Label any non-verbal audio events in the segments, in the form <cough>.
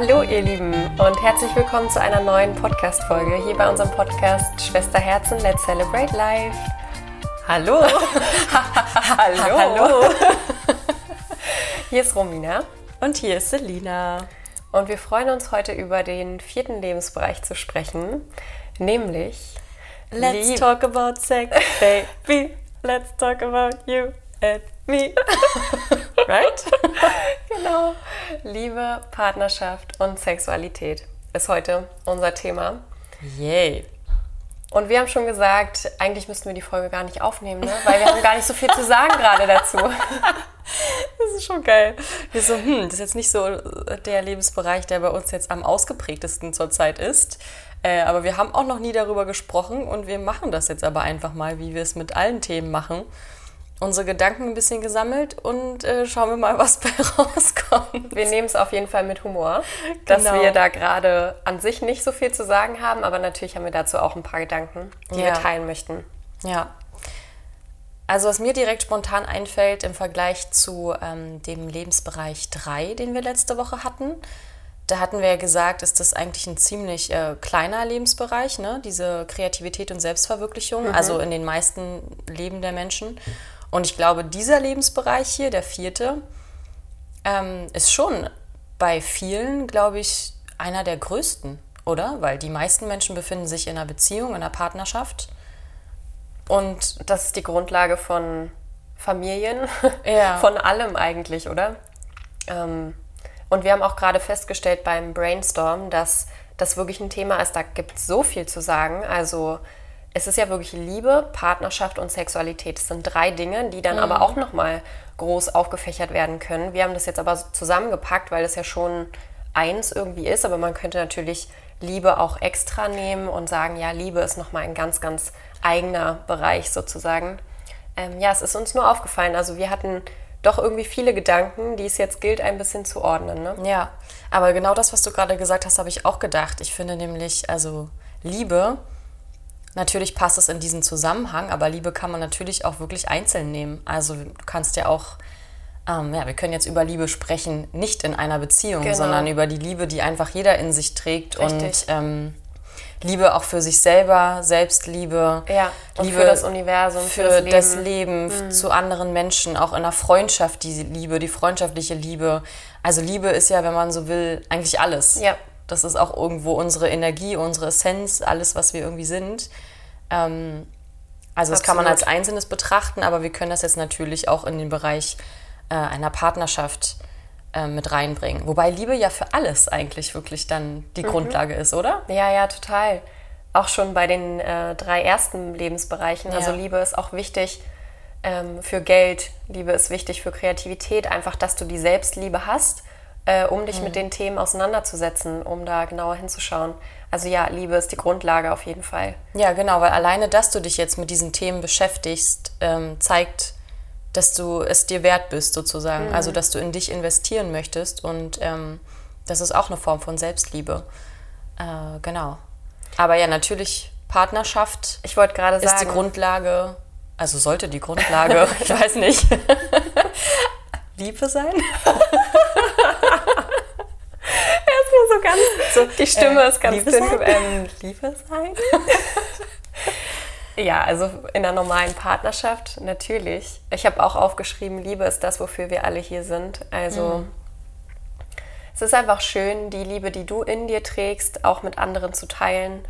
Hallo ihr Lieben und herzlich willkommen zu einer neuen Podcast-Folge hier bei unserem Podcast Schwester Herzen, Let's Celebrate Life. Hallo. <laughs> Hallo. Hallo. <laughs> Hier ist Romina Und hier ist Selina. und wir freuen uns heute über den vierten Lebensbereich zu sprechen, nämlich Let's Lieb- talk about sex, baby. Let's talk about you and me. <laughs> right? <laughs> Genau. Liebe, Partnerschaft und Sexualität ist heute unser Thema. Yay. Und wir haben schon gesagt, eigentlich müssten wir die Folge gar nicht aufnehmen, ne? weil wir haben gar nicht so viel zu sagen gerade dazu. <laughs> Das ist schon geil. Wir so, hm, das ist jetzt nicht so der Lebensbereich, der bei uns jetzt am ausgeprägtesten zurzeit ist. Äh, aber wir haben auch noch nie darüber gesprochen und wir machen das jetzt aber einfach mal, wie wir es mit allen Themen machen. Unsere Gedanken ein bisschen gesammelt und äh, schauen wir mal, <laughs> was bei rauskommt. Wir nehmen es auf jeden Fall mit Humor, dass Genau. wir da gerade an sich nicht so viel zu sagen haben, aber natürlich haben wir dazu auch ein paar Gedanken, die wir Ja. teilen möchten. Ja. Also was mir direkt spontan einfällt im Vergleich zu ähm, dem Lebensbereich 3, den wir letzte Woche hatten, da hatten wir ja gesagt, ist das eigentlich ein ziemlich äh, kleiner Lebensbereich, ne? diese Kreativität und Selbstverwirklichung, also in den meisten Leben der Menschen. Und ich glaube, dieser Lebensbereich hier, der vierte, ähm, ist schon bei vielen, glaube ich, einer der größten, oder? Weil die meisten Menschen befinden sich in einer Beziehung, in einer Partnerschaft. Und Das ist die Grundlage von Familien, <laughs> Ja. von allem eigentlich, oder? Ähm, und wir haben auch gerade festgestellt beim Brainstorm, dass das wirklich ein Thema ist, da gibt es so viel zu sagen. Also es ist ja wirklich Liebe, Partnerschaft und Sexualität. Das sind drei Dinge, die dann aber auch nochmal groß aufgefächert werden können. Wir haben das jetzt aber zusammengepackt, weil das ja schon eins irgendwie ist, aber man könnte natürlich Liebe auch extra nehmen und sagen, ja, Liebe ist nochmal ein ganz, ganz eigener Bereich sozusagen. Ähm, ja, es ist uns nur aufgefallen. Also wir hatten doch irgendwie viele Gedanken, die es jetzt gilt, ein bisschen zu ordnen. Ne? Ja, aber genau das, was du gerade gesagt hast, habe ich auch gedacht. Ich finde nämlich, also Liebe, natürlich passt es in diesen Zusammenhang, aber Liebe kann man natürlich auch wirklich einzeln nehmen. Also du kannst ja auch, ähm, ja, wir können jetzt über Liebe sprechen, nicht in einer Beziehung, Genau. sondern über die Liebe, die einfach jeder in sich trägt Richtig. und ähm, Liebe auch für sich selber, Selbstliebe, Ja, Liebe für das Universum, für, für das das Leben. Mhm. Leben, zu anderen Menschen, auch in der Freundschaft die Liebe, die freundschaftliche Liebe. Also Liebe ist ja, wenn man so will, eigentlich alles. Ja. Das ist auch irgendwo unsere Energie, unsere Essenz, alles, was wir irgendwie sind. Ähm, also das kann man als. Einzelnes betrachten, aber wir können das jetzt natürlich auch in den Bereich äh, einer Partnerschaft äh, mit reinbringen. Wobei Liebe ja für alles eigentlich wirklich dann die Mhm. Grundlage ist, oder? Ja, ja, total. Auch schon bei den äh, drei ersten Lebensbereichen. Also Ja. Liebe ist auch wichtig ähm, für Geld, Liebe ist wichtig für Kreativität, einfach, dass du die Selbstliebe hast, äh, um dich mit den Themen auseinanderzusetzen, um da genauer hinzuschauen. Also ja, Liebe ist die Grundlage auf jeden Fall. Ja, genau, weil alleine, dass du dich jetzt mit diesen Themen beschäftigst, ähm, zeigt, dass du es dir wert bist, sozusagen. Also, dass du in dich investieren möchtest und ähm, das ist auch eine Form von Selbstliebe. Äh, genau. Aber ja, natürlich, Partnerschaft Ich wollte gerade ist sagen, die Grundlage, also sollte die Grundlage, <laughs> ich weiß nicht, Liebe sein? <laughs> so ganz, so, die Stimme ist ganz Liebe dünn. Ähm, Liebe sein? <laughs> ja, also in einer normalen Partnerschaft natürlich. Ich habe auch aufgeschrieben, Liebe ist das, wofür wir alle hier sind. Also es ist einfach schön, die Liebe, die du in dir trägst, auch mit anderen zu teilen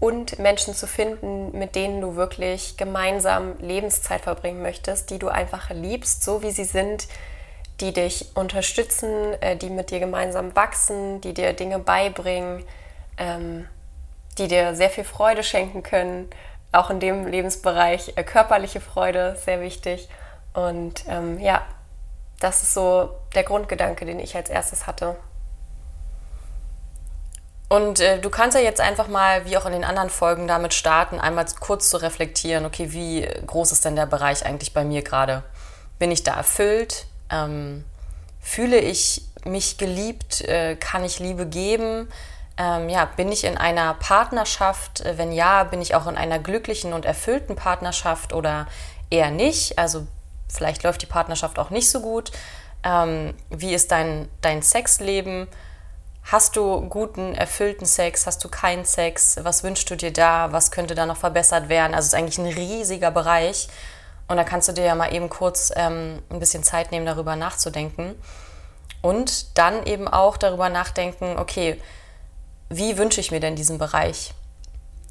und Menschen zu finden, mit denen du wirklich gemeinsam Lebenszeit verbringen möchtest, die du einfach liebst, so wie sie sind, die dich unterstützen, äh, die mit dir gemeinsam wachsen, die dir Dinge beibringen, ähm, die dir sehr viel Freude schenken können. Auch in dem Lebensbereich äh, körperliche Freude, sehr wichtig. Und ähm, ja, das ist so der Grundgedanke, den ich als erstes hatte. Und äh, du kannst ja jetzt einfach mal, wie auch in den anderen Folgen, damit starten, einmal kurz zu reflektieren, okay, wie groß ist denn der Bereich eigentlich bei mir gerade? Bin ich da erfüllt? Ähm, fühle ich mich geliebt? Äh, kann ich Liebe geben? Ähm, ja, bin ich in einer Partnerschaft? Äh, Wenn ja, bin ich auch in einer glücklichen und erfüllten Partnerschaft oder eher nicht? Also vielleicht läuft die Partnerschaft auch nicht so gut. Ähm, wie ist dein, dein Sexleben? Hast du guten, erfüllten Sex? Hast du keinen Sex? Was wünschst du dir da? Was könnte da noch verbessert werden? Also es ist eigentlich ein riesiger Bereich. Und da kannst du dir ja mal eben kurz ähm, ein bisschen Zeit nehmen, darüber nachzudenken. Und dann eben auch darüber nachdenken, okay, wie wünsche ich mir denn diesen Bereich?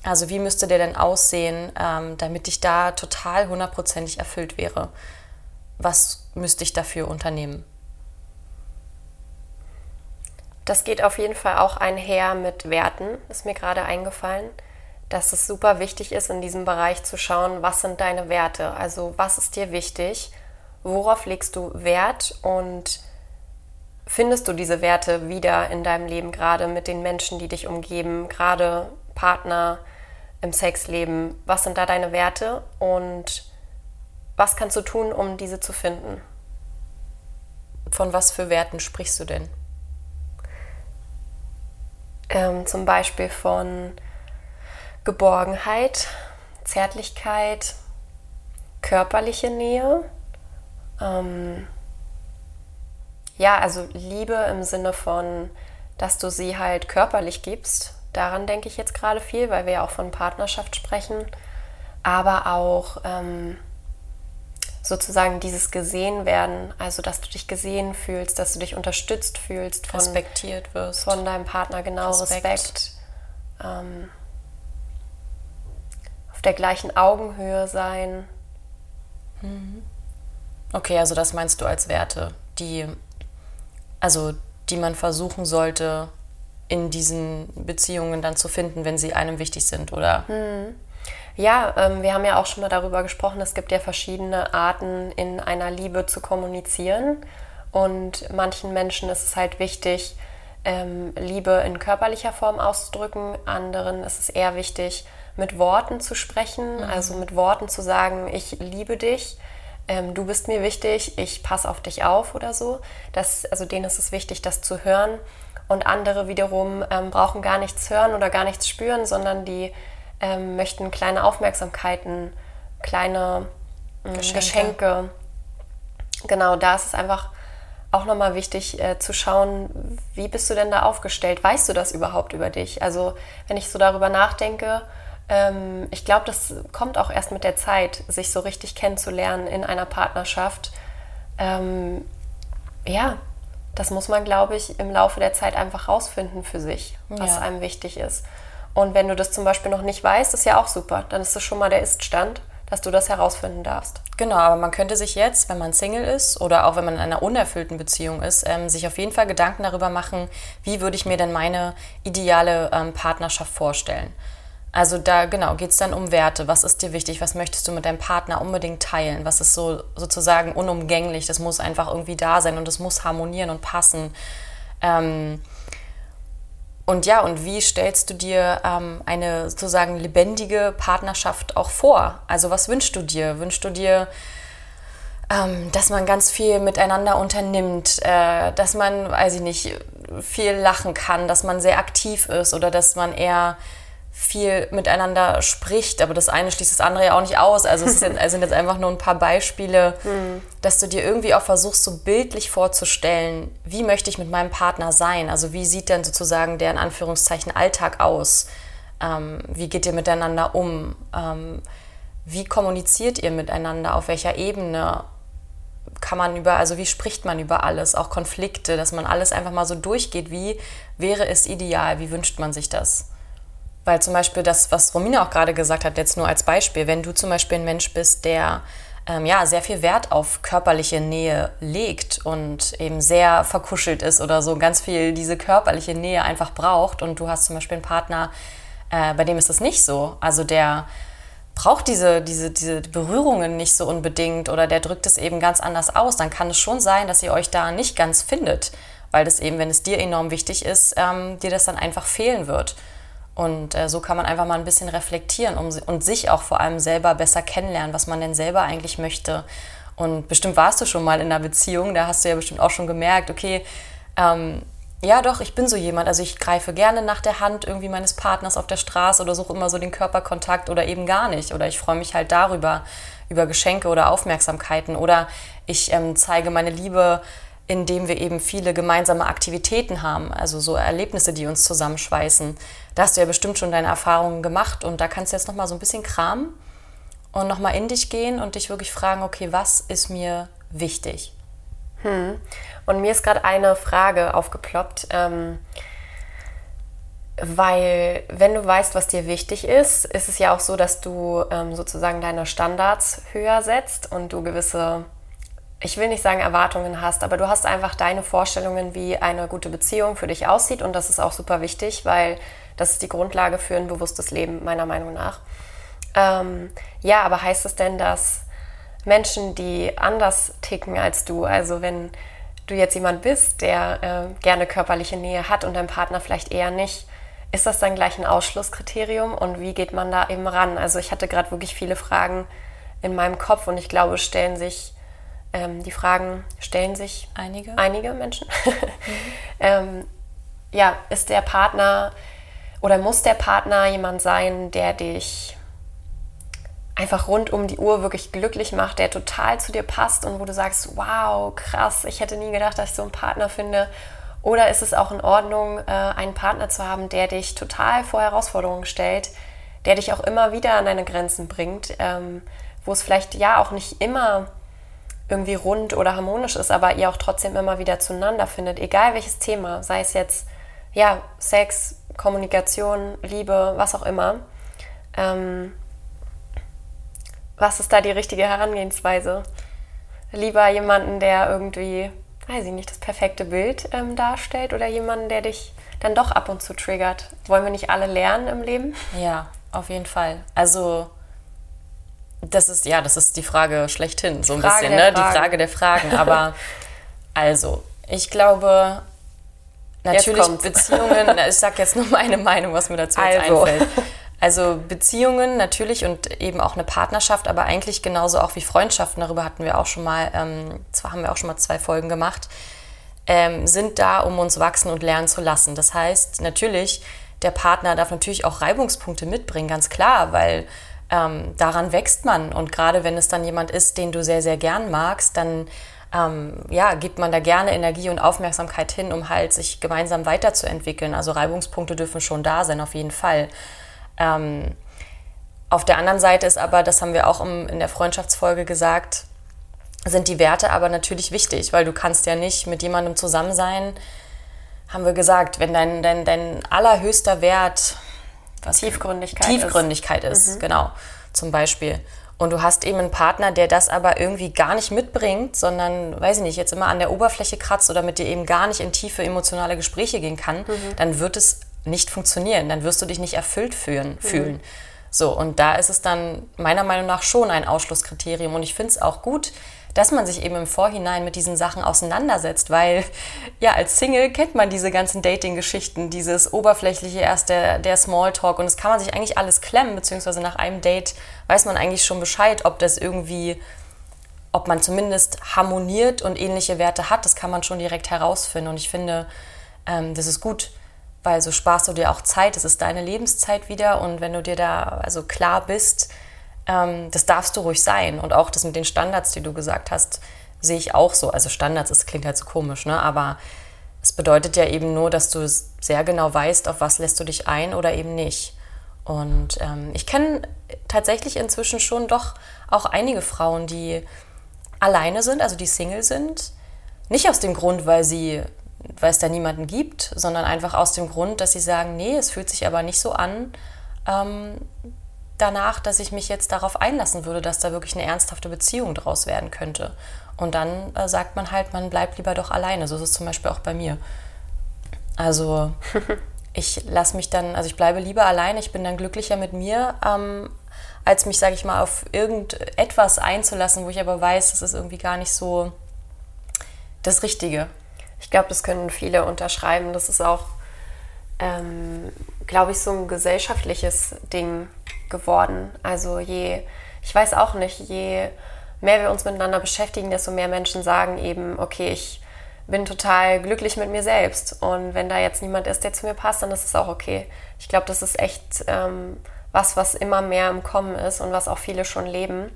Also wie müsste der denn aussehen, ähm, damit ich da total hundertprozentig erfüllt wäre? Was müsste ich dafür unternehmen? Das geht auf jeden Fall auch einher mit Werten, ist mir gerade eingefallen, dass es super wichtig ist, in diesem Bereich zu schauen, was sind deine Werte, also was ist dir wichtig, worauf legst du Wert? Und findest du diese Werte wieder in deinem Leben, gerade mit den Menschen, die dich umgeben, gerade Partner im Sexleben, was sind da deine Werte? Und was kannst du tun, um diese zu finden? Von was für Werten sprichst du denn? ähm, zum Beispiel von Geborgenheit, Zärtlichkeit, körperliche Nähe. Ähm, ja, also Liebe im Sinne von, dass du sie halt körperlich gibst. Daran denke ich jetzt gerade viel, weil wir ja auch von Partnerschaft sprechen. Aber auch ähm, sozusagen dieses gesehen werden, also dass du dich gesehen fühlst, dass du dich unterstützt fühlst, von, respektiert wirst, von deinem Partner genau Respekt, Respekt ähm, der gleichen Augenhöhe sein. Mhm. Okay, also das meinst du als Werte, die also die man versuchen sollte in diesen Beziehungen dann zu finden, wenn sie einem wichtig sind, oder? Mhm. Ja, ähm, wir haben ja auch schon mal darüber gesprochen, es gibt ja verschiedene Arten, in einer Liebe zu kommunizieren. Und manchen Menschen ist es halt wichtig, ähm, Liebe in körperlicher Form auszudrücken. Anderen ist es eher wichtig, mit Worten zu sprechen, mhm. also mit Worten zu sagen, ich liebe dich, ähm, du bist mir wichtig, ich passe auf dich auf oder so. Das, also denen ist es wichtig, das zu hören. Und andere wiederum ähm, brauchen gar nichts hören oder gar nichts spüren, sondern die ähm, möchten kleine Aufmerksamkeiten, kleine äh, Geschenke. Geschenke. Genau, da ist es einfach auch nochmal wichtig äh, zu schauen, wie bist du denn da aufgestellt? Weißt du das überhaupt über dich? Also wenn ich so darüber nachdenke, ähm, ich glaube, das kommt auch erst mit der Zeit, sich so richtig kennenzulernen in einer Partnerschaft. Ähm, ja, das muss man, glaube ich, im Laufe der Zeit einfach rausfinden für sich, was ja. einem wichtig ist. Und wenn du das zum Beispiel noch nicht weißt, ist ja auch super. Dann ist das schon mal der Iststand, dass du das herausfinden darfst. Genau, aber man könnte sich jetzt, wenn man Single ist oder auch wenn man in einer unerfüllten Beziehung ist, ähm, sich auf jeden Fall Gedanken darüber machen, wie würde ich mir denn meine ideale ähm, Partnerschaft vorstellen. Also da genau geht es dann um Werte. Was ist dir wichtig? Was möchtest du mit deinem Partner unbedingt teilen? Was ist so sozusagen unumgänglich? Das muss einfach irgendwie da sein und es muss harmonieren und passen. Ähm, und ja, und wie stellst du dir ähm, eine sozusagen lebendige Partnerschaft auch vor? Also was wünschst du dir? Wünschst du dir, ähm, dass man ganz viel miteinander unternimmt, äh, dass man, weiß ich nicht, viel lachen kann, dass man sehr aktiv ist oder dass man eher viel miteinander spricht, aber das eine schließt das andere ja auch nicht aus. Also es jetzt, <laughs> sind jetzt einfach nur ein paar Beispiele, mhm. dass du dir irgendwie auch versuchst, so bildlich vorzustellen, wie möchte ich mit meinem Partner sein? Also wie sieht denn sozusagen der in Anführungszeichen Alltag aus? Ähm, wie geht ihr miteinander um? Ähm, wie kommuniziert ihr miteinander? Auf welcher Ebene? Kann man über, also wie spricht man über alles, auch Konflikte, dass man alles einfach mal so durchgeht, wie wäre es ideal, wie wünscht man sich das? Weil zum Beispiel das, was Romina auch gerade gesagt hat, jetzt nur als Beispiel, wenn du zum Beispiel ein Mensch bist, der ähm, ja, sehr viel Wert auf körperliche Nähe legt und eben sehr verkuschelt ist oder so ganz viel diese körperliche Nähe einfach braucht und du hast zum Beispiel einen Partner, äh, bei dem ist das nicht so. Also der braucht diese, diese, diese Berührungen nicht so unbedingt oder der drückt es eben ganz anders aus, dann kann es schon sein, dass ihr euch da nicht ganz findet, weil das eben, wenn es dir enorm wichtig ist, ähm, dir das dann einfach fehlen wird. Und äh, so kann man einfach mal ein bisschen reflektieren um, und sich auch vor allem selber besser kennenlernen, was man denn selber eigentlich möchte. Und bestimmt warst du schon mal in einer Beziehung, da hast du ja bestimmt auch schon gemerkt, okay, ähm, ja doch, ich bin so jemand. Also ich greife gerne nach der Hand irgendwie meines Partners auf der Straße oder suche immer so den Körperkontakt oder eben gar nicht. Oder ich freue mich halt darüber, über Geschenke oder Aufmerksamkeiten. Oder ich ähm, zeige meine Liebe indem wir eben viele gemeinsame Aktivitäten haben, also so Erlebnisse, die uns zusammenschweißen. Da hast du ja bestimmt schon deine Erfahrungen gemacht und da kannst du jetzt nochmal so ein bisschen kramen und nochmal in dich gehen und dich wirklich fragen, okay, was ist mir wichtig? Hm. Und mir ist gerade eine Frage aufgeploppt. Ähm, weil wenn du weißt, was dir wichtig ist, ist es ja auch so, dass du ähm, sozusagen deine Standards höher setzt und du gewisse, ich will nicht sagen Erwartungen hast, aber du hast einfach deine Vorstellungen, wie eine gute Beziehung für dich aussieht und das ist auch super wichtig, weil das ist die Grundlage für ein bewusstes Leben, meiner Meinung nach. Ähm, ja, aber heißt es denn, dass Menschen, die anders ticken als du, also wenn du jetzt jemand bist, der äh, gerne körperliche Nähe hat und dein Partner vielleicht eher nicht, ist das dann gleich ein Ausschlusskriterium und wie geht man da eben ran? Also ich hatte gerade wirklich viele Fragen in meinem Kopf und ich glaube, stellen sich ähm, die Fragen, stellen sich einige, einige Menschen. Mhm. <laughs> ähm, ja, ist der Partner oder muss der Partner jemand sein, der dich einfach rund um die Uhr wirklich glücklich macht, der total zu dir passt und wo du sagst, wow, krass, ich hätte nie gedacht, dass ich so einen Partner finde oder ist es auch in Ordnung, äh, einen Partner zu haben, der dich total vor Herausforderungen stellt, der dich auch immer wieder an deine Grenzen bringt, ähm, wo es vielleicht ja auch nicht immer irgendwie rund oder harmonisch ist, aber ihr auch trotzdem immer wieder zueinander findet, egal welches Thema, sei es jetzt ja Sex, Kommunikation, Liebe, was auch immer. Ähm, was ist da die richtige Herangehensweise? Lieber jemanden, der irgendwie weiß ich nicht, das perfekte Bild ähm, darstellt oder jemanden, der dich dann doch ab und zu triggert. Wollen wir nicht alle lernen im Leben? Ja, auf jeden Fall. Also das ist ja, das ist die Frage schlechthin, so ein Frage bisschen, ne? Die Frage der Fragen. <laughs> Aber also, ich glaube, natürlich Beziehungen, ich sag jetzt nur meine Meinung, was mir dazu also. einfällt. Also Beziehungen natürlich und eben auch eine Partnerschaft, aber eigentlich genauso auch wie Freundschaften, darüber hatten wir auch schon mal, ähm, zwar haben wir auch schon mal zwei Folgen gemacht, ähm, sind da, um uns wachsen und lernen zu lassen. Das heißt, natürlich, der Partner darf natürlich auch Reibungspunkte mitbringen, ganz klar, weil ähm, daran wächst man. Und gerade wenn es dann jemand ist, den du sehr, sehr gern magst, dann ähm, ja, gibt man da gerne Energie und Aufmerksamkeit hin, um halt sich gemeinsam weiterzuentwickeln. Also Reibungspunkte dürfen schon da sein, auf jeden Fall. Ähm, auf der anderen Seite ist aber, das haben wir auch im, in der Freundschaftsfolge gesagt, sind die Werte aber natürlich wichtig, weil du kannst ja nicht mit jemandem zusammen sein, haben wir gesagt, wenn dein, dein, dein allerhöchster Wert was Tiefgründigkeit, Tiefgründigkeit ist, ist mhm. genau, zum Beispiel. Und du hast eben einen Partner, der das aber irgendwie gar nicht mitbringt, sondern, weiß ich nicht, jetzt immer an der Oberfläche kratzt oder mit dir eben gar nicht in tiefe emotionale Gespräche gehen kann, mhm. dann wird es nicht funktionieren. Dann wirst du dich nicht erfüllt fühlen. Mhm. fühlen. So, und da ist es dann meiner Meinung nach schon ein Ausschlusskriterium. Und ich finde es auch gut, dass man sich eben im Vorhinein mit diesen Sachen auseinandersetzt, weil ja, als Single kennt man diese ganzen Dating-Geschichten, dieses oberflächliche erst der, der Smalltalk und das kann man sich eigentlich alles klemmen, beziehungsweise nach einem Date weiß man eigentlich schon Bescheid, ob das irgendwie, ob man zumindest harmoniert und ähnliche Werte hat, das kann man schon direkt herausfinden und ich finde, ähm, das ist gut, weil so sparst du dir auch Zeit, es ist deine Lebenszeit wieder und wenn du dir da also klar bist, ähm, das darfst du ruhig sein und auch das mit den Standards, die du gesagt hast, sehe ich auch so. Also Standards, das klingt halt so komisch, ne? aber es bedeutet ja eben nur, dass du sehr genau weißt, auf was lässt du dich ein oder eben nicht. Und ähm, ich kenne tatsächlich inzwischen schon doch auch einige Frauen, die alleine sind, also die Single sind. Nicht aus dem Grund, weil sie weil es da niemanden gibt, sondern einfach aus dem Grund, dass sie sagen, nee, es fühlt sich aber nicht so an ähm, danach, dass ich mich jetzt darauf einlassen würde, dass da wirklich eine ernsthafte Beziehung draus werden könnte. Und dann äh, sagt man halt, man bleibt lieber doch alleine. So ist es zum Beispiel auch bei mir. Also <laughs> ich lasse mich dann, also ich bleibe lieber alleine, ich bin dann glücklicher mit mir, ähm, als mich, sage ich mal, auf irgendetwas einzulassen, wo ich aber weiß, das ist irgendwie gar nicht so das Richtige. Ich glaube, das können viele unterschreiben. Das ist auch, ähm, glaube ich, so ein gesellschaftliches Ding geworden. Also je, ich weiß auch nicht, je mehr wir uns miteinander beschäftigen, desto mehr Menschen sagen eben, okay, ich bin total glücklich mit mir selbst. Und wenn da jetzt niemand ist, der zu mir passt, dann ist es auch okay. Ich glaube, das ist echt ähm, was, was immer mehr im Kommen ist und was auch viele schon leben.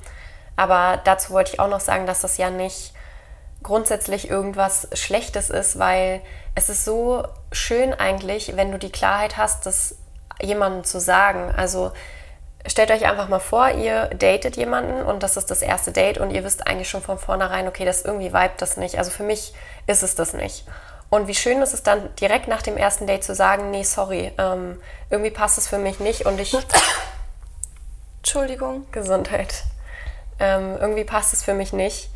Aber dazu wollte ich auch noch sagen, dass das ja nicht grundsätzlich irgendwas Schlechtes ist, weil es ist so schön eigentlich, wenn du die Klarheit hast, das jemandem zu sagen. Also stellt euch einfach mal vor, ihr datet jemanden und das ist das erste Date und ihr wisst eigentlich schon von vornherein, okay, das irgendwie vibet das nicht. Also für mich ist es das nicht. Und wie schön ist es dann direkt nach dem ersten Date zu sagen, nee, sorry, ähm, irgendwie passt es für mich nicht und ich... <laughs> Entschuldigung, Gesundheit. Ähm, irgendwie passt es für mich nicht.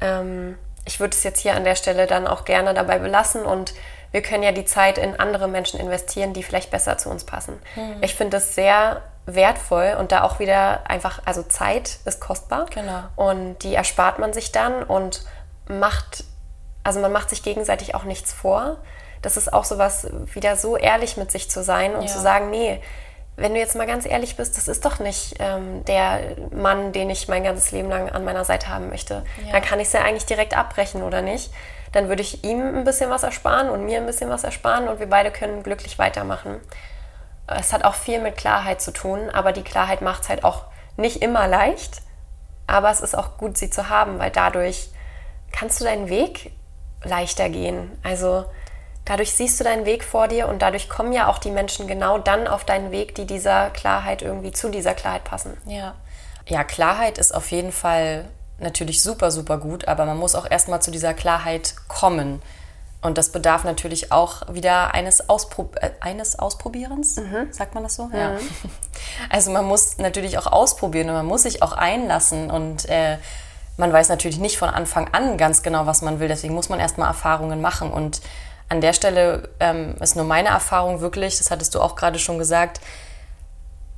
Ähm, ich würde es jetzt hier an der Stelle dann auch gerne dabei belassen und wir können ja die Zeit in andere Menschen investieren, die vielleicht besser zu uns passen. Mhm. Ich finde das sehr wertvoll und da auch wieder einfach, also Zeit ist kostbar. Genau. Und die erspart man sich dann und macht, also man macht sich gegenseitig auch nichts vor. Das ist auch sowas, wieder so ehrlich mit sich zu sein und ja. zu sagen, nee, wenn du jetzt mal ganz ehrlich bist, das ist doch nicht ähm, der Mann, den ich mein ganzes Leben lang an meiner Seite haben möchte. Ja. Dann kann ich es ja eigentlich direkt abbrechen, oder nicht? Dann würde ich ihm ein bisschen was ersparen und mir ein bisschen was ersparen und wir beide können glücklich weitermachen. Es hat auch viel mit Klarheit zu tun, aber die Klarheit macht es halt auch nicht immer leicht. Aber es ist auch gut, sie zu haben, weil dadurch kannst du deinen Weg leichter gehen. Also dadurch siehst du deinen Weg vor dir und dadurch kommen ja auch die Menschen genau dann auf deinen Weg, die dieser Klarheit irgendwie zu dieser Klarheit passen. Ja. Ja, Klarheit ist auf jeden Fall natürlich super, super gut, aber man muss auch erstmal zu dieser Klarheit kommen. Und das bedarf natürlich auch wieder eines, Auspro äh, eines Ausprobierens, mhm. sagt man das so? Mhm. Ja. <laughs> Also man muss natürlich auch ausprobieren und man muss sich auch einlassen und äh, man weiß natürlich nicht von Anfang an ganz genau, was man will. Deswegen muss man erstmal Erfahrungen machen. Und an der Stelle ähm, ist nur meine Erfahrung wirklich, das hattest du auch gerade schon gesagt,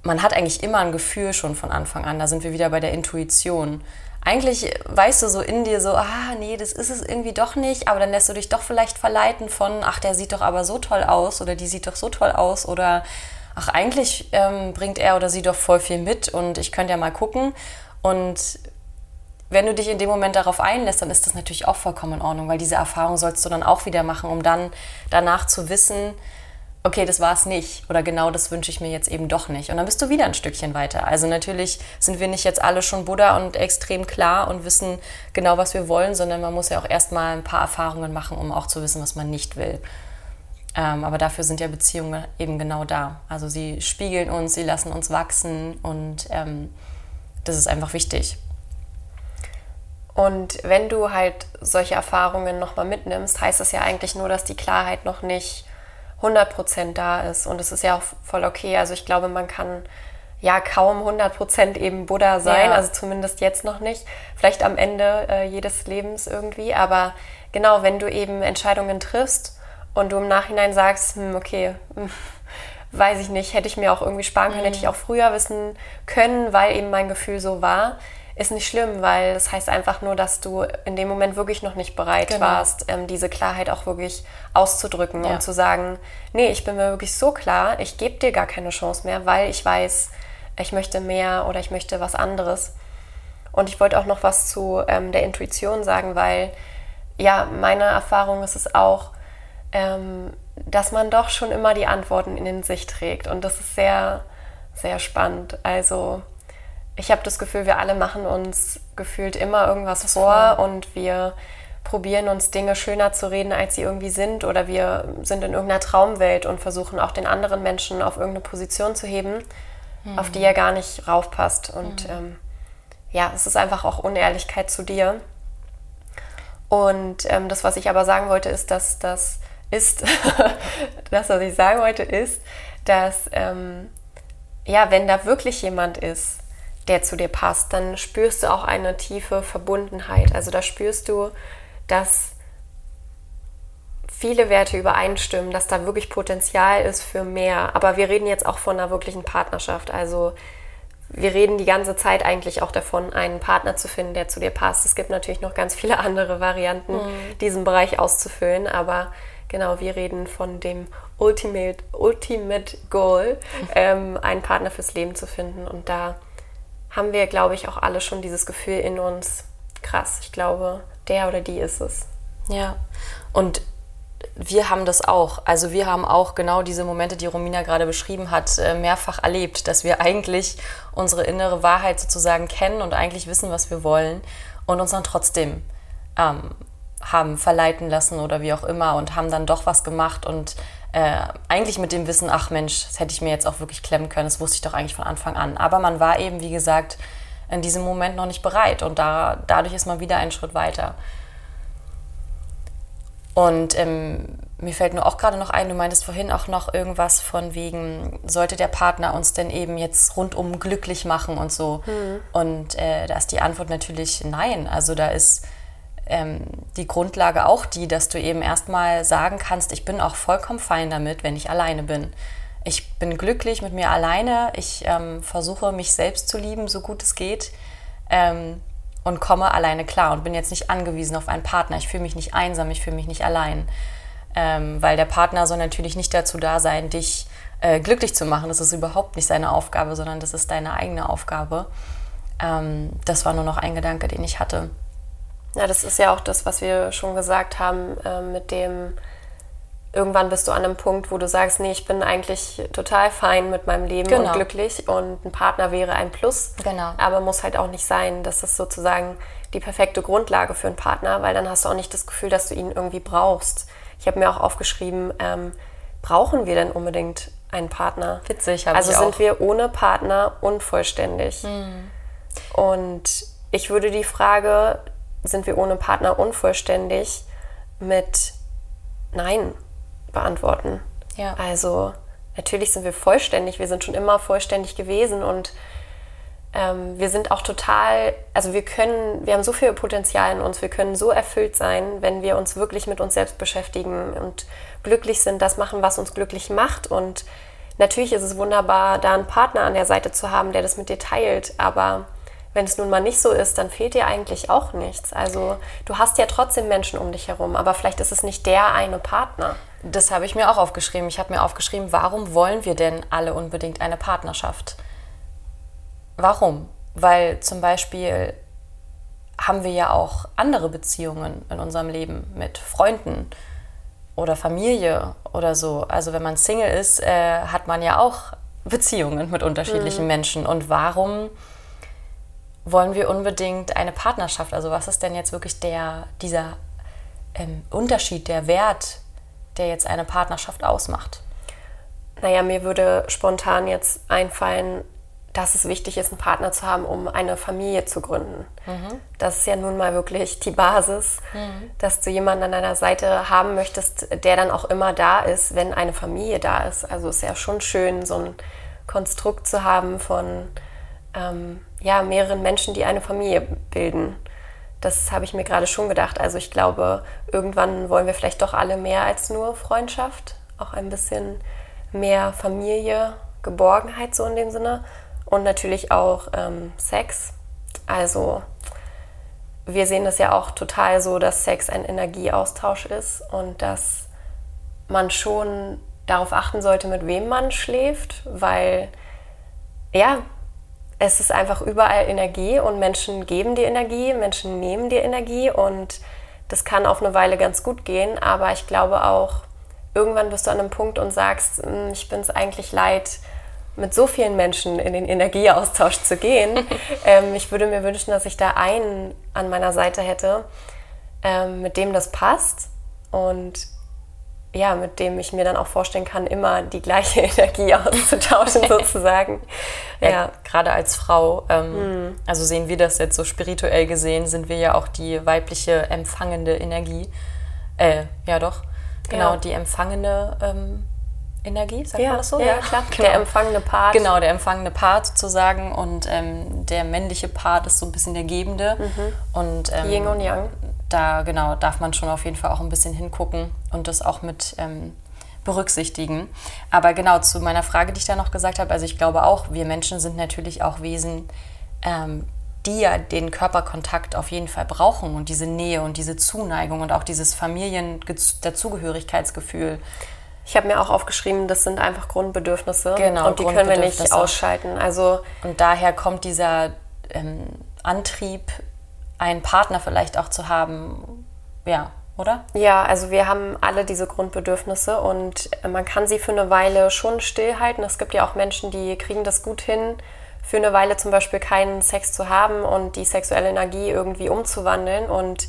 man hat eigentlich immer ein Gefühl schon von Anfang an. Da sind wir wieder bei der Intuition eigentlich weißt du so in dir so, ah, nee, das ist es irgendwie doch nicht, aber dann lässt du dich doch vielleicht verleiten von, ach, der sieht doch aber so toll aus oder die sieht doch so toll aus oder ach, eigentlich ähm, bringt er oder sie doch voll viel mit und ich könnte ja mal gucken. Und wenn du dich in dem Moment darauf einlässt, dann ist das natürlich auch vollkommen in Ordnung, weil diese Erfahrung sollst du dann auch wieder machen, um dann danach zu wissen, okay, das war es nicht oder genau das wünsche ich mir jetzt eben doch nicht. Und dann bist du wieder ein Stückchen weiter. Also natürlich sind wir nicht jetzt alle schon Buddha und extrem klar und wissen genau, was wir wollen, sondern man muss ja auch erstmal ein paar Erfahrungen machen, um auch zu wissen, was man nicht will. Ähm, aber dafür sind ja Beziehungen eben genau da. Also sie spiegeln uns, sie lassen uns wachsen und ähm, das ist einfach wichtig. Und wenn du halt solche Erfahrungen nochmal mitnimmst, heißt das ja eigentlich nur, dass die Klarheit noch nicht 100% da ist. Und es ist ja auch voll okay. Also ich glaube, man kann ja kaum 100% eben Buddha sein, ja. also zumindest jetzt noch nicht. Vielleicht am Ende äh, jedes Lebens irgendwie. Aber genau, wenn du eben Entscheidungen triffst und du im Nachhinein sagst, hm, okay, hm, <laughs> weiß ich nicht, hätte ich mir auch irgendwie sparen können, mhm. hätte ich auch früher wissen können, weil eben mein Gefühl so war ist nicht schlimm, weil das heißt einfach nur, dass du in dem Moment wirklich noch nicht bereit genau. warst, ähm, diese Klarheit auch wirklich auszudrücken ja. und zu sagen, nee, ich bin mir wirklich so klar, ich gebe dir gar keine Chance mehr, weil ich weiß, ich möchte mehr oder ich möchte was anderes. Und ich wollte auch noch was zu ähm, der Intuition sagen, weil ja, meine Erfahrung ist es auch, ähm, dass man doch schon immer die Antworten in sich trägt. Und das ist sehr, sehr spannend. Also ich habe das Gefühl, wir alle machen uns gefühlt immer irgendwas vor und wir probieren uns Dinge schöner zu reden, als sie irgendwie sind oder wir sind in irgendeiner Traumwelt und versuchen auch den anderen Menschen auf irgendeine Position zu heben, mhm. auf die er gar nicht raufpasst. Und mhm. ähm, ja, es ist einfach auch Unehrlichkeit zu dir. Und ähm, das, was ich aber sagen wollte, ist, dass das ist, <laughs> das, was ich sagen wollte, ist, dass ähm, ja, wenn da wirklich jemand ist, der zu dir passt, dann spürst du auch eine tiefe Verbundenheit. Also da spürst du, dass viele Werte übereinstimmen, dass da wirklich Potenzial ist für mehr. Aber wir reden jetzt auch von einer wirklichen Partnerschaft. Also wir reden die ganze Zeit eigentlich auch davon, einen Partner zu finden, der zu dir passt. Es gibt natürlich noch ganz viele <laughs> andere Varianten, mhm. diesen Bereich auszufüllen, aber genau, wir reden von dem Ultimate, Ultimate Goal, <laughs> ähm, einen Partner fürs Leben zu finden. Und da haben wir, glaube ich, auch alle schon dieses Gefühl in uns, krass, ich glaube, der oder die ist es. Ja, und wir haben das auch. Also wir haben auch genau diese Momente, die Romina gerade beschrieben hat, äh, mehrfach erlebt, dass wir eigentlich unsere innere Wahrheit sozusagen kennen und eigentlich wissen, was wir wollen und uns dann trotzdem ähm, haben verleiten lassen oder wie auch immer und haben dann doch was gemacht und äh, eigentlich mit dem Wissen, ach Mensch, das hätte ich mir jetzt auch wirklich klemmen können, das wusste ich doch eigentlich von Anfang an. Aber man war eben, wie gesagt, in diesem Moment noch nicht bereit und da, dadurch ist man wieder einen Schritt weiter. Und ähm, mir fällt nur auch gerade noch ein, du meintest vorhin auch noch irgendwas von wegen, sollte der Partner uns denn eben jetzt rundum glücklich machen und so. Mhm. Und äh, da ist die Antwort natürlich nein. Also da ist ähm, die Grundlage auch die, dass du eben erstmal sagen kannst, ich bin auch vollkommen fein damit, wenn ich alleine bin. Ich bin glücklich mit mir alleine. Ich ähm, versuche mich selbst zu lieben, so gut es geht. Ähm, und komme alleine klar und bin jetzt nicht angewiesen auf einen Partner. Ich fühle mich nicht einsam, ich fühle mich nicht allein. Ähm, weil der Partner soll natürlich nicht dazu da sein, dich äh, glücklich zu machen. Das ist überhaupt nicht seine Aufgabe, sondern das ist deine eigene Aufgabe. Ähm, das war nur noch ein Gedanke, den ich hatte. Ja, das ist ja auch das, was wir schon gesagt haben, äh, mit dem, irgendwann bist du an einem Punkt, wo du sagst, nee, ich bin eigentlich total fein mit meinem Leben genau. und glücklich und ein Partner wäre ein Plus. Genau. Aber muss halt auch nicht sein, dass das sozusagen die perfekte Grundlage für einen Partner, weil dann hast du auch nicht das Gefühl, dass du ihn irgendwie brauchst. Ich habe mir auch aufgeschrieben, ähm, brauchen wir denn unbedingt einen Partner? Witzig, habe Also ich sind wir ohne Partner unvollständig. Hm. Und ich würde die Frage, sind wir ohne Partner unvollständig, mit Nein beantworten. Ja. Also natürlich sind wir vollständig, wir sind schon immer vollständig gewesen und ähm, wir sind auch total, also wir können, wir haben so viel Potenzial in uns, wir können so erfüllt sein, wenn wir uns wirklich mit uns selbst beschäftigen und glücklich sind, das machen, was uns glücklich macht. Und natürlich ist es wunderbar, da einen Partner an der Seite zu haben, der das mit dir teilt, aber wenn es nun mal nicht so ist, dann fehlt dir eigentlich auch nichts. Also du hast ja trotzdem Menschen um dich herum, aber vielleicht ist es nicht der eine Partner. Das habe ich mir auch aufgeschrieben. Ich habe mir aufgeschrieben, warum wollen wir denn alle unbedingt eine Partnerschaft? Warum? Weil zum Beispiel haben wir ja auch andere Beziehungen in unserem Leben mit Freunden oder Familie oder so. Also wenn man Single ist, äh, hat man ja auch Beziehungen mit unterschiedlichen mhm. Menschen. Und warum wollen wir unbedingt eine Partnerschaft? Also was ist denn jetzt wirklich der, dieser ähm, Unterschied, der Wert, der jetzt eine Partnerschaft ausmacht? Naja, mir würde spontan jetzt einfallen, dass es wichtig ist, einen Partner zu haben, um eine Familie zu gründen. Mhm. Das ist ja nun mal wirklich die Basis, mhm. dass du jemanden an deiner Seite haben möchtest, der dann auch immer da ist, wenn eine Familie da ist. Also ist ja schon schön, so ein Konstrukt zu haben von ähm, ja, mehreren Menschen, die eine Familie bilden. Das habe ich mir gerade schon gedacht. Also ich glaube, irgendwann wollen wir vielleicht doch alle mehr als nur Freundschaft, auch ein bisschen mehr Familie, Geborgenheit so in dem Sinne und natürlich auch ähm, Sex. Also wir sehen das ja auch total so, dass Sex ein Energieaustausch ist und dass man schon darauf achten sollte, mit wem man schläft, weil ja, es ist einfach überall Energie und Menschen geben dir Energie, Menschen nehmen dir Energie und das kann auf eine Weile ganz gut gehen, aber ich glaube auch, irgendwann bist du an einem Punkt und sagst, hm, ich bin es eigentlich leid, mit so vielen Menschen in den Energieaustausch zu gehen. <laughs> ähm, ich würde mir wünschen, dass ich da einen an meiner Seite hätte, ähm, mit dem das passt und ja, mit dem ich mir dann auch vorstellen kann, immer die gleiche <laughs> Energie auszutauschen <laughs> sozusagen. Ja, ja. gerade als Frau, ähm, mhm. also sehen wir das jetzt so spirituell gesehen, sind wir ja auch die weibliche empfangende Energie. Äh, ja doch, genau, ja. die empfangene ähm, Energie, sagt ja, man das so? Ja, klar. Genau. Der empfangene Part. Genau, der empfangene Part sozusagen und ähm, der männliche Part ist so ein bisschen der gebende. Mhm. Und, ähm, Yin und Yang. Da genau darf man schon auf jeden Fall auch ein bisschen hingucken und das auch mit ähm, berücksichtigen. Aber genau zu meiner Frage, die ich da noch gesagt habe, also ich glaube auch, wir Menschen sind natürlich auch Wesen, ähm, die ja den Körperkontakt auf jeden Fall brauchen und diese Nähe und diese Zuneigung und auch dieses Familien-Dazugehörigkeitsgefühl. Ich habe mir auch aufgeschrieben, das sind einfach Grundbedürfnisse genau, und die können wir nicht ausschalten. Also und daher kommt dieser ähm, Antrieb, einen Partner vielleicht auch zu haben, ja, oder? Ja, also wir haben alle diese Grundbedürfnisse und man kann sie für eine Weile schon stillhalten. Es gibt ja auch Menschen, die kriegen das gut hin, für eine Weile zum Beispiel keinen Sex zu haben und die sexuelle Energie irgendwie umzuwandeln und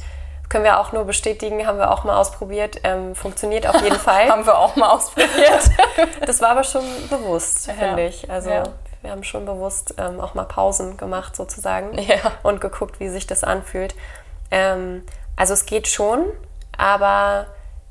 können wir auch nur bestätigen, haben wir auch mal ausprobiert. Ähm, funktioniert auf jeden <laughs> Fall. haben wir auch mal ausprobiert. <laughs> das war aber schon bewusst, finde ja. ich. Also ja. Wir haben schon bewusst ähm, auch mal Pausen gemacht sozusagen ja. und geguckt, wie sich das anfühlt. Ähm, also es geht schon, aber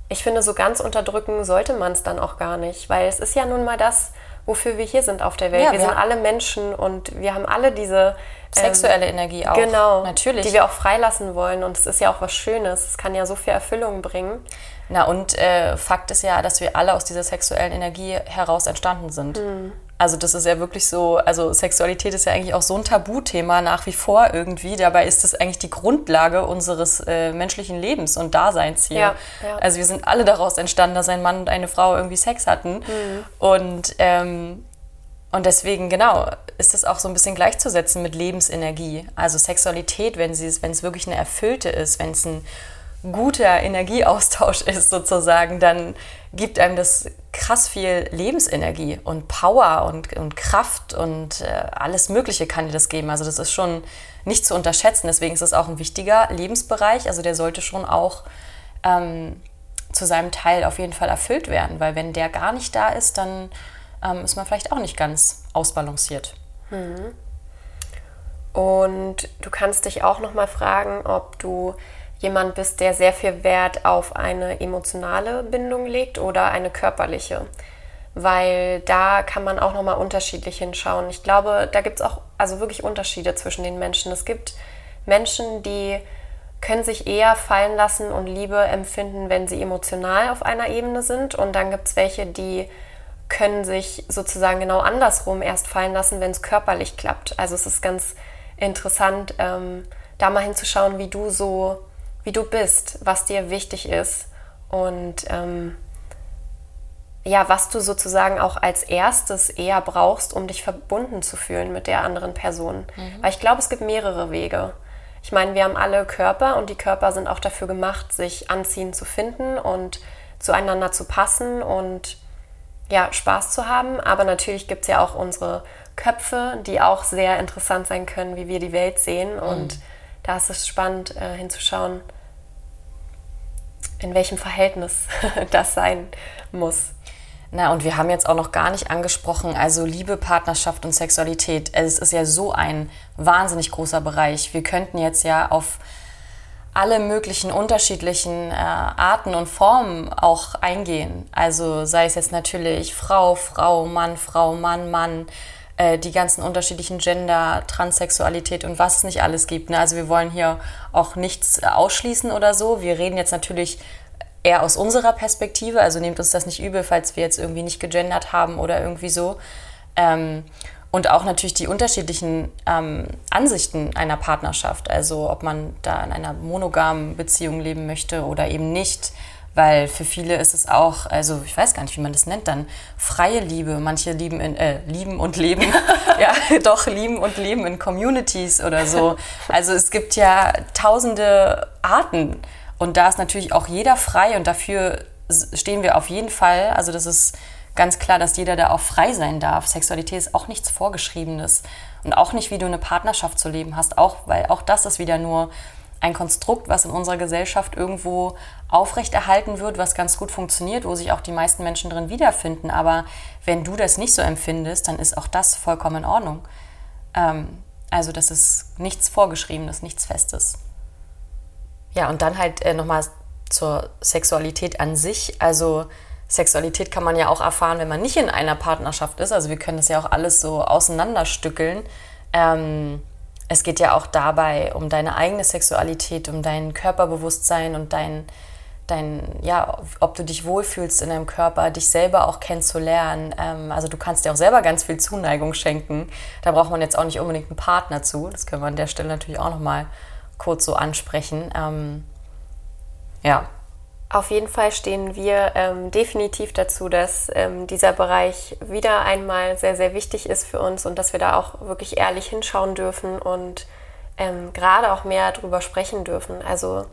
ich finde, so ganz unterdrücken sollte man es dann auch gar nicht, weil es ist ja nun mal das, wofür wir hier sind auf der Welt. Ja, wir, wir sind alle Menschen und wir haben alle diese sexuelle ähm, Energie auch. Genau, natürlich. Die wir auch freilassen wollen und es ist ja auch was Schönes. Es kann ja so viel Erfüllung bringen. Na und äh, Fakt ist ja, dass wir alle aus dieser sexuellen Energie heraus entstanden sind. Mhm. Also das ist ja wirklich so, also Sexualität ist ja eigentlich auch so ein Tabuthema nach wie vor irgendwie. Dabei ist das eigentlich die Grundlage unseres äh, menschlichen Lebens und Daseins hier. Ja, ja. Also wir sind alle daraus entstanden, dass ein Mann und eine Frau irgendwie Sex hatten. Mhm. Und, ähm, und deswegen, genau, ist das auch so ein bisschen gleichzusetzen mit Lebensenergie. Also Sexualität, wenn, sie, wenn es wirklich eine erfüllte ist, wenn es ein guter Energieaustausch <laughs> ist sozusagen, dann gibt einem das krass viel Lebensenergie und Power und, und Kraft und äh, alles Mögliche kann dir das geben. Also das ist schon nicht zu unterschätzen. Deswegen ist es auch ein wichtiger Lebensbereich. Also der sollte schon auch ähm, zu seinem Teil auf jeden Fall erfüllt werden, weil wenn der gar nicht da ist, dann ähm, ist man vielleicht auch nicht ganz ausbalanciert. Mhm. Und du kannst dich auch noch mal fragen, ob du jemand bist, der sehr viel Wert auf eine emotionale Bindung legt oder eine körperliche. Weil da kann man auch nochmal unterschiedlich hinschauen. Ich glaube, da gibt es auch also wirklich Unterschiede zwischen den Menschen. Es gibt Menschen, die können sich eher fallen lassen und Liebe empfinden, wenn sie emotional auf einer Ebene sind. Und dann gibt es welche, die können sich sozusagen genau andersrum erst fallen lassen, wenn es körperlich klappt. Also es ist ganz interessant, ähm, da mal hinzuschauen, wie du so wie du bist, was dir wichtig ist und ähm, ja, was du sozusagen auch als erstes eher brauchst, um dich verbunden zu fühlen mit der anderen Person. Mhm. Weil ich glaube, es gibt mehrere Wege. Ich meine, wir haben alle Körper und die Körper sind auch dafür gemacht, sich anziehen zu finden und zueinander zu passen und ja, Spaß zu haben. Aber natürlich gibt es ja auch unsere Köpfe, die auch sehr interessant sein können, wie wir die Welt sehen. Mhm. Da ist es spannend äh, hinzuschauen, in welchem Verhältnis <laughs> das sein muss. Na, und wir haben jetzt auch noch gar nicht angesprochen, also Liebe, Partnerschaft und Sexualität. Es ist ja so ein wahnsinnig großer Bereich. Wir könnten jetzt ja auf alle möglichen unterschiedlichen äh, Arten und Formen auch eingehen. Also sei es jetzt natürlich Frau, Frau, Mann, Frau, Mann, Mann, äh, die ganzen unterschiedlichen Gender, Transsexualität und was es nicht alles gibt. Ne? Also wir wollen hier auch nichts ausschließen oder so. Wir reden jetzt natürlich eher aus unserer Perspektive, also nehmt uns das nicht übel, falls wir jetzt irgendwie nicht gegendert haben oder irgendwie so. Ähm, und auch natürlich die unterschiedlichen ähm, Ansichten einer Partnerschaft, also ob man da in einer monogamen Beziehung leben möchte oder eben nicht weil für viele ist es auch, also ich weiß gar nicht, wie man das nennt dann, freie Liebe. Manche lieben, in, äh, lieben und leben, <laughs> ja, <laughs> doch lieben und leben in Communities oder so. Also es gibt ja tausende Arten und da ist natürlich auch jeder frei und dafür stehen wir auf jeden Fall. Also das ist ganz klar, dass jeder da auch frei sein darf. Sexualität ist auch nichts Vorgeschriebenes und auch nicht, wie du eine Partnerschaft zu leben hast, auch weil auch das ist wieder nur ein Konstrukt, was in unserer Gesellschaft irgendwo aufrechterhalten wird, was ganz gut funktioniert, wo sich auch die meisten Menschen drin wiederfinden. Aber wenn du das nicht so empfindest, dann ist auch das vollkommen in Ordnung. Ähm, also das ist nichts Vorgeschriebenes, nichts Festes. Ja, und dann halt äh, nochmal zur Sexualität an sich. Also Sexualität kann man ja auch erfahren, wenn man nicht in einer Partnerschaft ist. Also wir können das ja auch alles so auseinanderstückeln. Ähm, es geht ja auch dabei um deine eigene Sexualität, um dein Körperbewusstsein und dein, dein, ja, ob du dich wohlfühlst in deinem Körper, dich selber auch kennenzulernen. Ähm, also du kannst dir auch selber ganz viel Zuneigung schenken. Da braucht man jetzt auch nicht unbedingt einen Partner zu. Das können wir an der Stelle natürlich auch nochmal kurz so ansprechen. Ähm, ja, auf jeden Fall stehen wir ähm, definitiv dazu, dass ähm, dieser Bereich wieder einmal sehr, sehr wichtig ist für uns und dass wir da auch wirklich ehrlich hinschauen dürfen und ähm, gerade auch mehr darüber sprechen dürfen. Also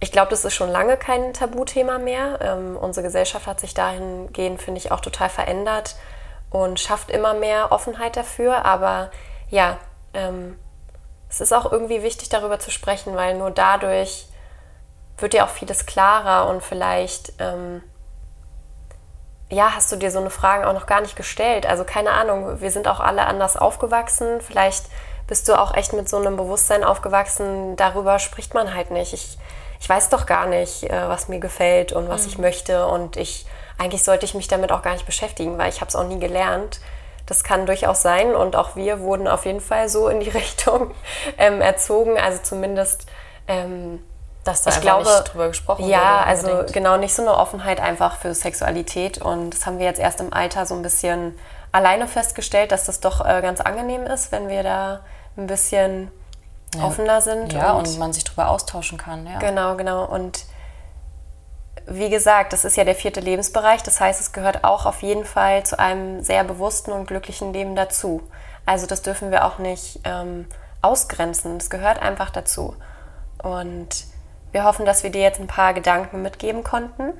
ich glaube, das ist schon lange kein Tabuthema mehr. Ähm, unsere Gesellschaft hat sich dahingehend, finde ich, auch total verändert und schafft immer mehr Offenheit dafür. Aber ja, ähm, es ist auch irgendwie wichtig, darüber zu sprechen, weil nur dadurch wird dir auch vieles klarer und vielleicht, ähm, ja, hast du dir so eine Frage auch noch gar nicht gestellt. Also keine Ahnung, wir sind auch alle anders aufgewachsen. Vielleicht bist du auch echt mit so einem Bewusstsein aufgewachsen, darüber spricht man halt nicht. Ich, ich weiß doch gar nicht, äh, was mir gefällt und was mhm. ich möchte und ich eigentlich sollte ich mich damit auch gar nicht beschäftigen, weil ich habe es auch nie gelernt. Das kann durchaus sein und auch wir wurden auf jeden Fall so in die <laughs> Richtung ähm, erzogen, also zumindest ähm, dass da ich glaube, nicht drüber gesprochen wird. Ja, also unbedingt. genau, nicht so eine Offenheit einfach für Sexualität. Und das haben wir jetzt erst im Alter so ein bisschen alleine festgestellt, dass das doch äh, ganz angenehm ist, wenn wir da ein bisschen ja. offener sind. Ja, und, und, man sich darüber austauschen kann. Ja. Genau, genau. Und wie gesagt, das ist ja der vierte Lebensbereich. Das heißt, es gehört auch auf jeden Fall zu einem sehr bewussten und glücklichen Leben dazu. Also das dürfen wir auch nicht ähm, ausgrenzen. Das gehört einfach dazu. Und wir hoffen, dass wir dir jetzt ein paar Gedanken mitgeben konnten.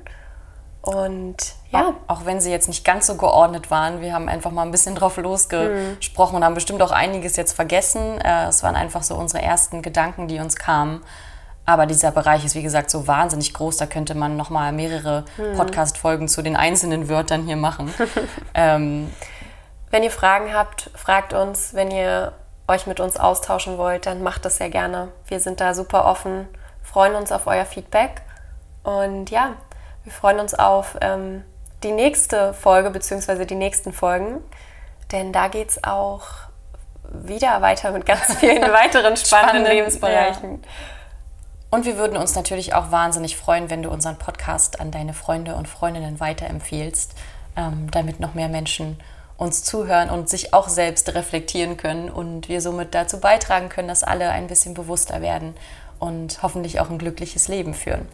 Und ja. Auch wenn sie jetzt nicht ganz so geordnet waren, wir haben einfach mal ein bisschen drauf losgesprochen mhm. und haben bestimmt auch einiges jetzt vergessen. Äh, es waren einfach so unsere ersten Gedanken, die uns kamen. Aber dieser Bereich ist, wie gesagt, so wahnsinnig groß, da könnte man noch mal mehrere mhm. Podcast-Folgen zu den einzelnen Wörtern hier machen. <laughs> ähm, wenn ihr Fragen habt, fragt uns. Wenn ihr euch mit uns austauschen wollt, dann macht das sehr gerne. Wir sind da super offen freuen uns auf euer Feedback. Und ja, wir freuen uns auf ähm, die nächste Folge bzw. die nächsten Folgen. Denn da geht es auch wieder weiter mit ganz vielen <laughs> weiteren spannenden Spannend, Lebensbereichen. Ja. Und wir würden uns natürlich auch wahnsinnig freuen, wenn du unseren Podcast an deine Freunde und Freundinnen weiterempfiehlst, ähm, damit noch mehr Menschen uns zuhören und sich auch selbst reflektieren können und wir somit dazu beitragen können, dass alle ein bisschen bewusster werden und hoffentlich auch ein glückliches Leben führen.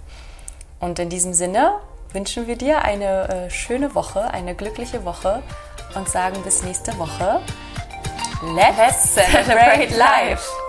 Und in diesem Sinne wünschen wir dir eine äh, schöne Woche, eine glückliche Woche und sagen bis nächste Woche. Let's celebrate life!